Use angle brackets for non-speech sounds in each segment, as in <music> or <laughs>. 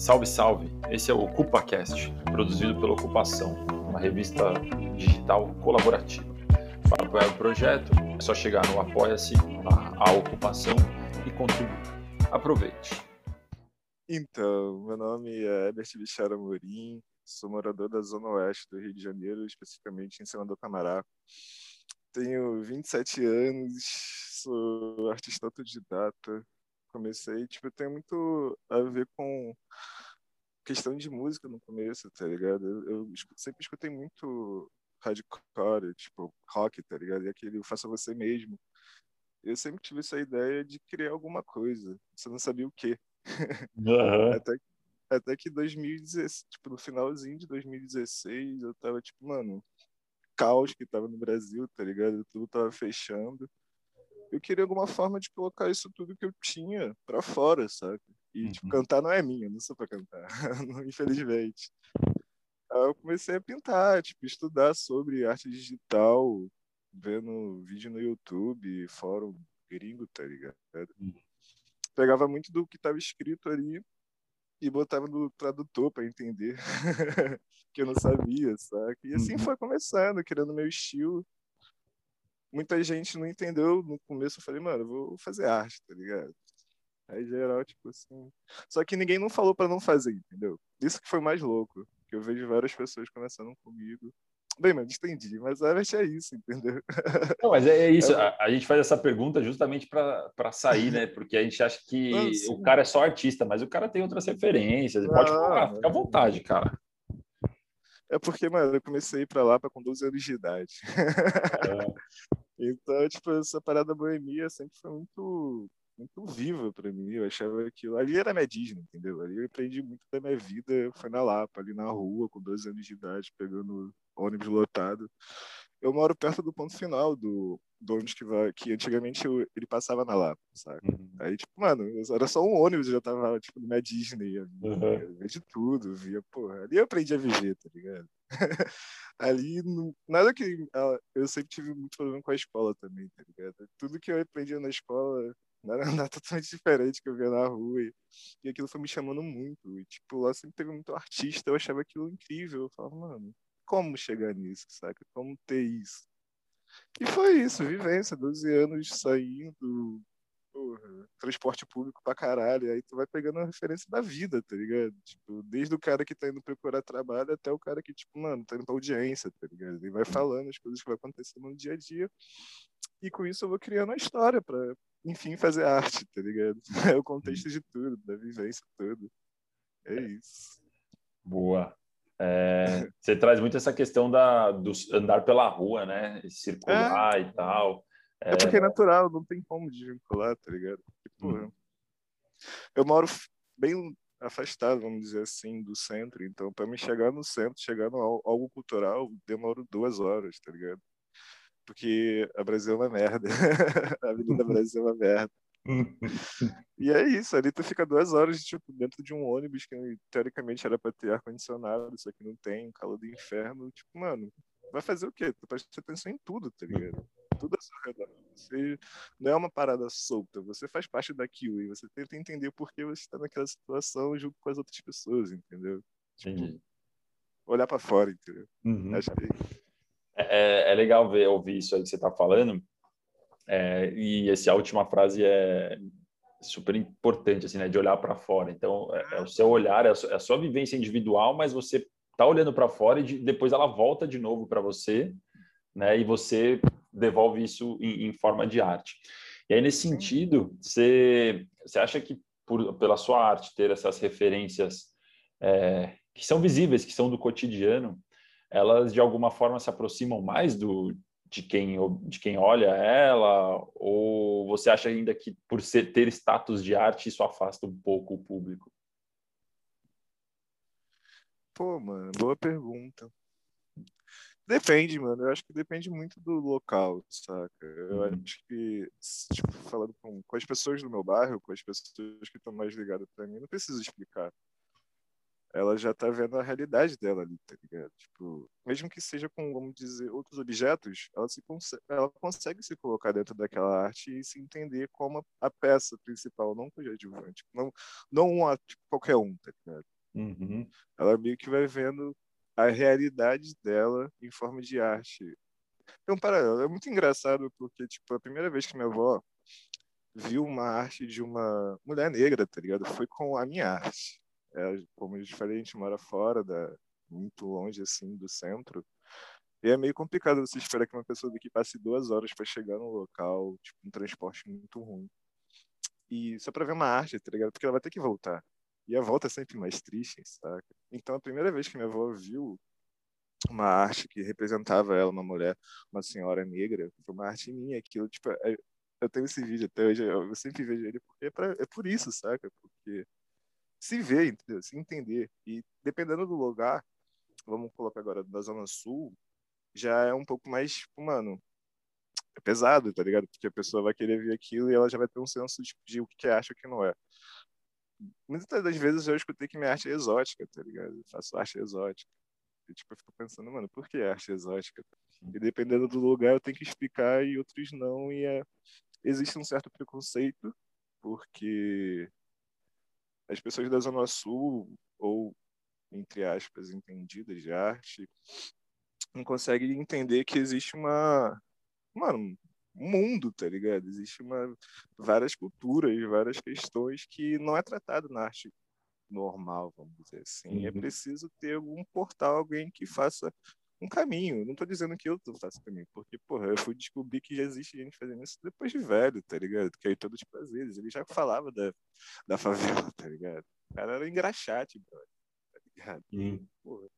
Salve, salve! Esse é o OcupaCast, produzido pela Ocupação, uma revista digital colaborativa. Para apoiar o projeto, é só chegar no Apoia-se, a Ocupação e contribuir. Aproveite! Então, meu nome é Herbert Bichara Morim, sou morador da Zona Oeste do Rio de Janeiro, especificamente em Senador Camará. Tenho 27 anos, sou artista autodidata, comecei, tipo, tem muito a ver com questão de música no começo, tá ligado? Eu, eu sempre escutei muito hardcore, tipo, rock, tá ligado? E aquele faça você mesmo. Eu sempre tive essa ideia de criar alguma coisa. Você não sabia o quê. Uhum. <laughs> até, até que 2016, tipo, no finalzinho de 2016, eu tava tipo, mano, caos que tava no Brasil, tá ligado? Tudo tava fechando eu queria alguma forma de colocar isso tudo que eu tinha para fora, sabe? E, tipo, Uhum. cantar não é minha, não sou pra cantar, <laughs> infelizmente. Aí eu comecei a pintar, tipo, estudar sobre arte digital, vendo vídeo no YouTube, fórum gringo, tá ligado? Uhum. Pegava muito do que tava escrito ali e botava no tradutor para entender, <laughs> que eu não sabia, sabe? E assim Uhum. foi começando, criando meu estilo muita gente não entendeu no começo. Eu falei, mano, eu vou fazer arte, tá ligado? Aí, geral, tipo assim. Só que ninguém não falou pra não fazer, entendeu? Isso que foi mais louco. Que eu vejo várias pessoas conversando comigo. Bem, mano, entendi, mas a arte é isso, entendeu? Não, mas é, é isso, <laughs> a, a gente faz essa pergunta justamente para sair, né? Porque a gente acha que Não, <laughs> sim. o cara é só artista, mas o cara tem outras referências. Pode Não, falar, fica à vontade, cara. É porque, mano, eu comecei a ir pra lá pra com 12 anos de idade. <laughs> Então, tipo, essa parada boemia sempre foi muito, muito viva pra mim. Eu achava aquilo. Ali era minha Disney, entendeu? Ali eu aprendi muito da minha vida. Foi na Lapa, ali na rua, com 12 anos de idade, pegando ônibus lotado. Eu moro perto do ponto final do ônibus que vai. Que antigamente eu- ele passava na Lapa, sabe? Uhum. Aí, tipo, mano, era só um ônibus, eu já tava, tipo, na Disney. Eu Uhum. eu via de tudo, via, porra. Ali eu aprendi a viver, tá ligado? <laughs> ali, não- nada que. Eu sempre tive muito problema com a escola também, tá ligado? Tudo que eu aprendia na escola era <laughs> nada totalmente diferente que eu via na rua. E, e aquilo foi me chamando muito. E, tipo, lá sempre teve muito artista, eu achava aquilo incrível. Eu falava, mano, como chegar nisso, saca? Como ter isso? E foi isso, vivência, 12 anos saindo, porra, transporte público pra caralho, aí tu vai pegando a referência da vida, tá ligado? Tipo, desde o cara que tá indo procurar trabalho até o cara que, tipo, mano, tá indo pra audiência, tá ligado? Ele vai falando as coisas que vai acontecendo no dia a dia, e com isso eu vou criando a história pra, enfim, fazer arte, tá ligado? <laughs> É o contexto de tudo, da vivência toda. É isso. Boa. É, você traz muito essa questão da, do andar pela rua, né? Circular e tal. É porque é natural, não tem como desvincular, tá ligado? Porra, Uhum. eu moro bem afastado, vamos dizer assim, do centro, então para me chegar no centro, chegar no al- algo cultural, demoro duas horas, tá ligado? Porque a Brasil é uma merda. <laughs> a Avenida Brasil é uma merda. <laughs> E é isso, ali tu fica duas horas, tipo, dentro de um ônibus que teoricamente era pra ter ar-condicionado, só que não tem, calor do inferno. Tipo, mano, vai fazer o quê? Tu presta atenção em tudo, tá ligado? Tudo ao seu redor. Você não é uma parada solta, você faz parte daquilo e você tenta entender por que você está naquela situação junto com as outras pessoas, entendeu? Entendi. Olhar pra fora, entendeu? Uhum. Acho que É, é legal ver, ouvir isso aí que você está falando. É, e essa última frase é super importante, assim, né? De olhar para fora. Então, é, é o seu olhar, é a sua, é a sua vivência individual, mas você está olhando para fora e de- depois ela volta de novo para você, né? E você devolve isso em, em forma de arte. E aí, nesse sentido, você, você acha que por, pela sua arte ter essas referências é, que são visíveis, que são do cotidiano, elas de alguma forma se aproximam mais do de quem de quem olha ela ou você acha ainda que por ser, ter status de arte isso afasta um pouco o público Pô, mano, boa pergunta. Depende, mano. Eu acho que depende muito do local, saca? Eu Uhum. acho que, tipo, falando com, com as pessoas do meu bairro, com as pessoas que estão mais ligadas pra mim, não preciso explicar. Ela já tá vendo a realidade dela ali, tá ligado? Tipo, mesmo que seja com, vamos dizer, outros objetos, ela, se consegue, ela consegue se colocar dentro daquela arte e se entender como a peça principal, não o adjuvante, não, não uma, tipo, qualquer um, tá ligado? Uhum. Ela meio que vai vendo a realidade dela em forma de arte. Então, paralelo, é muito engraçado porque, tipo, a primeira vez que minha avó viu uma arte de uma mulher negra, tá ligado? Foi com a minha arte. É, como eu falei, a gente mora fora, da, muito longe, assim, do centro. E é meio complicado você esperar que uma pessoa daqui passe duas horas para chegar no local, tipo, um transporte muito ruim. E só para ver uma arte, tá ligado? Porque ela vai ter que voltar. E a volta é sempre mais triste, saca? Então, a primeira vez que minha avó viu uma arte que representava ela, uma mulher, uma senhora negra, foi uma arte minha, aquilo, tipo, é, eu tenho esse vídeo até hoje, eu sempre vejo ele porque é, pra, é por isso, saca? Porque se ver, entendeu? se entender. E dependendo do lugar, vamos colocar agora da Zona Sul, já é um pouco mais, tipo, mano, é pesado, tá ligado? Porque a pessoa vai querer ver aquilo e ela já vai ter um senso de, de o que acha que não é. Muitas das vezes eu escutei que minha arte é exótica, tá ligado? Eu faço arte exótica. E, tipo, eu fico pensando, mano, por que arte exótica? E dependendo do lugar eu tenho que explicar e outros não. E é... existe um certo preconceito, porque as pessoas da Zona Sul, ou, entre aspas, entendidas de arte, não conseguem entender que existe uma. Mano, um mundo, tá ligado? Existe uma, várias culturas, várias questões que não é tratado na arte normal, vamos dizer assim. É uhum. É preciso ter algum portal, alguém que faça um caminho. Não tô dizendo que eu faço caminho, porque, porra, eu fui descobrir que já existe gente fazendo isso depois de velho, tá ligado? Que aí todos os prazeres. Ele já falava da, da favela, <laughs> tá ligado? O cara era engraxate, brother, tá ligado? Uhum. Porra.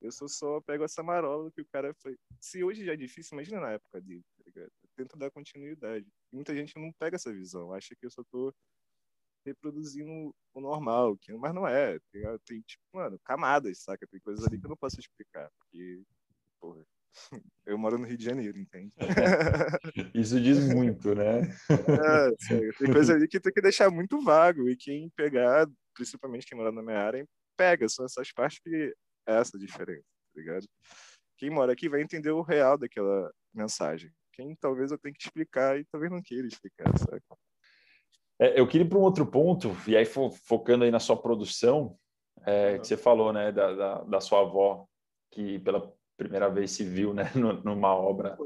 Eu sou só pego essa marola que o cara foi. Se hoje já é difícil, imagina na época dele, tá ligado? Eu tento dar continuidade. Muita gente não pega essa visão, acha que eu só tô reproduzindo o normal, que, mas não é. Tem, tem, tipo, mano, camadas, saca? Tem coisas ali que eu não posso explicar, porque, porra, <laughs> eu moro no Rio de Janeiro, entende? <laughs> Isso diz muito, né? É, tem coisa ali que tem que deixar muito vago, e quem pegar, principalmente quem mora na minha área, pega, são essas partes que é essa diferença, tá ligado? Quem mora aqui vai entender o real daquela mensagem. Quem talvez eu tenha que explicar e talvez não queira explicar, sabe? É, eu queria ir para um outro ponto, e aí fo focando aí na sua produção, é, que você falou, né, da, da, da, sua avó, que pela primeira vez se viu, né, <laughs> numa obra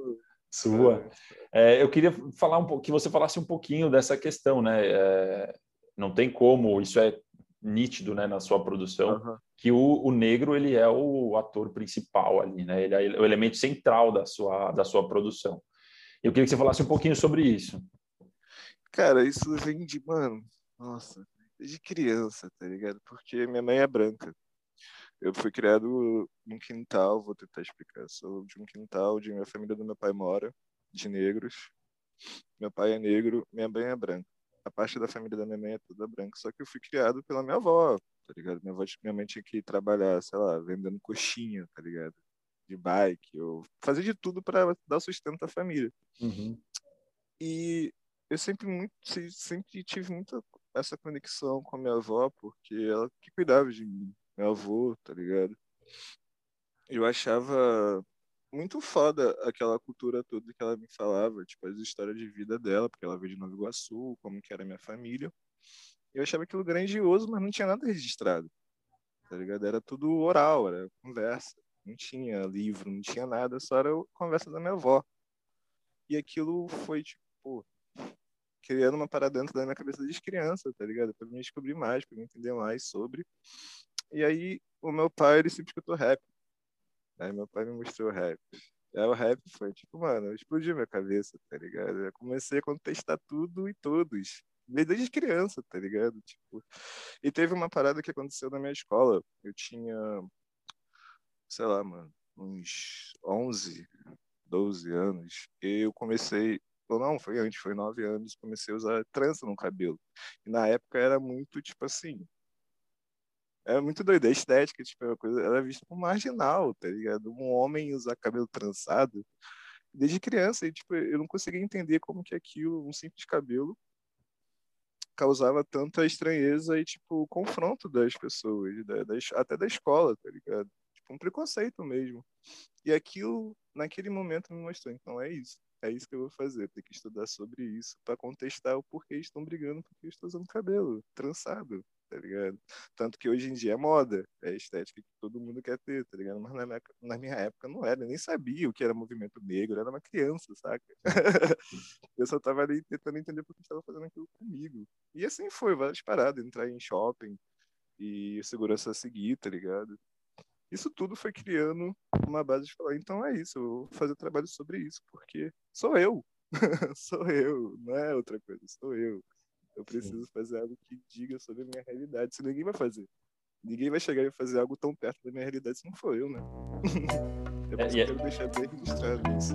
sua. É, eu queria falar um pouco, que você falasse um pouquinho dessa questão, né, é, não tem como, isso é nítido, né, na sua produção, uhum. que o, o, negro, ele é o ator principal ali, né, ele é o elemento central da sua, da sua produção. Eu queria que você falasse um pouquinho sobre isso. Cara, isso vem de, mano, nossa, de criança, tá ligado? Porque minha mãe é branca. Eu fui criado num quintal, vou tentar explicar. Sou de um quintal onde minha família do meu pai mora, de negros. Meu pai é negro, minha mãe é branca. A parte da família da minha mãe é toda branca, só que eu fui criado pela minha avó, tá ligado? Minha, avó, minha mãe tinha que trabalhar, sei lá, vendendo coxinha, tá ligado? De bike, eu fazia de tudo para dar sustento à família. Uhum. E eu sempre muito sempre tive muita essa conexão com a minha avó porque ela que cuidava de mim meu avô tá ligado? Eu achava muito foda aquela cultura toda que ela me falava tipo as histórias de vida dela porque ela veio de Nova Iguaçu como que era a minha família. Eu achava aquilo grandioso mas não tinha nada registrado tá ligado? Era tudo oral era conversa. Não tinha livro não tinha nada só era conversa da minha avó. E aquilo foi tipo criando uma parada dentro da minha cabeça desde criança, tá ligado? Pra me descobrir mais, pra me entender mais sobre. E aí, o meu pai, ele sempre escutou rap. Aí meu pai me mostrou rap. Aí o rap foi tipo, mano, explodiu minha cabeça, tá ligado? Eu comecei a contestar tudo e todos. Desde criança, tá ligado? Tipo, e teve uma parada que aconteceu na minha escola. Eu tinha, sei lá, mano, uns 11, 12 anos. Eu comecei, ou não, foi antes, foi nove anos, comecei a usar trança no cabelo. E na época era muito, tipo assim, era muito doido. A estética, tipo, uma coisa, era vista como marginal, tá ligado? Um homem usar cabelo trançado desde criança, e, tipo, eu não conseguia entender como que aquilo, um simples cabelo, causava tanta estranheza e, tipo, confronto das pessoas, da, da, até da escola, tá ligado? Tipo, um preconceito mesmo. E aquilo, naquele momento, me mostrou, então é isso. É isso que eu vou fazer, ter que estudar sobre isso para contestar o porquê estão brigando porque estou usando cabelo trançado, tá ligado? Tanto que hoje em dia é moda, é estética que todo mundo quer ter, tá ligado? Mas na minha, na minha época não era, eu nem sabia o que era movimento negro, eu era uma criança, saca? <laughs> eu só tava ali tentando entender por que estava fazendo aquilo comigo. E assim foi, várias paradas, entrar em shopping e segurança a seguir, tá ligado? Isso tudo foi criando uma base de falar, então é isso, eu vou fazer trabalho sobre isso, porque sou eu. <laughs> sou eu, não é outra coisa, sou eu. Eu preciso Sim. fazer algo que diga sobre a minha realidade, se ninguém vai fazer. Ninguém vai chegar e fazer algo tão perto da minha realidade se não for eu, né? <laughs> eu é, é quero deixar bem registrado isso.